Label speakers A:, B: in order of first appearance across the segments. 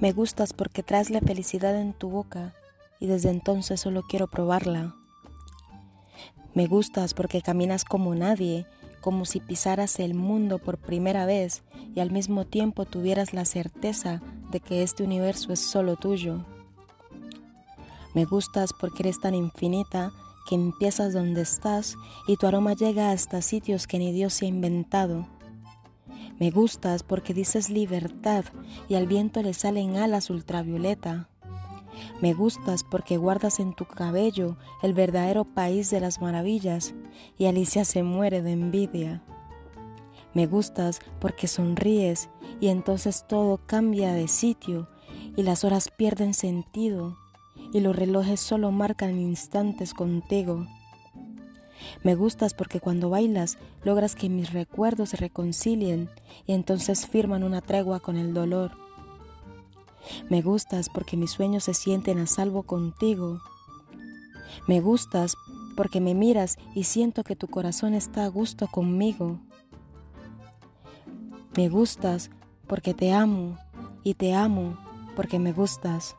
A: Me gustas porque traes la felicidad en tu boca y desde entonces solo quiero probarla. Me gustas porque caminas como nadie, como si pisaras el mundo por primera vez y al mismo tiempo tuvieras la certeza de que este universo es solo tuyo. Me gustas porque eres tan infinita que empiezas donde estás y tu aroma llega hasta sitios que ni Dios se ha inventado. Me gustas porque dices libertad y al viento le salen alas ultravioleta. Me gustas porque guardas en tu cabello el verdadero país de las maravillas y Alicia se muere de envidia. Me gustas porque sonríes y entonces todo cambia de sitio y las horas pierden sentido y los relojes solo marcan instantes contigo. Me gustas porque cuando bailas logras que mis recuerdos se reconcilien y entonces firman una tregua con el dolor. Me gustas porque mis sueños se sienten a salvo contigo. Me gustas porque me miras y siento que tu corazón está a gusto conmigo. Me gustas porque te amo y te amo porque me gustas.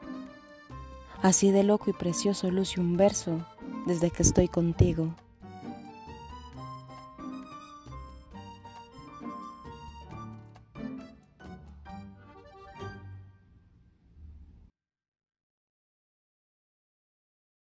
A: Así de loco y precioso luce un verso desde que estoy contigo.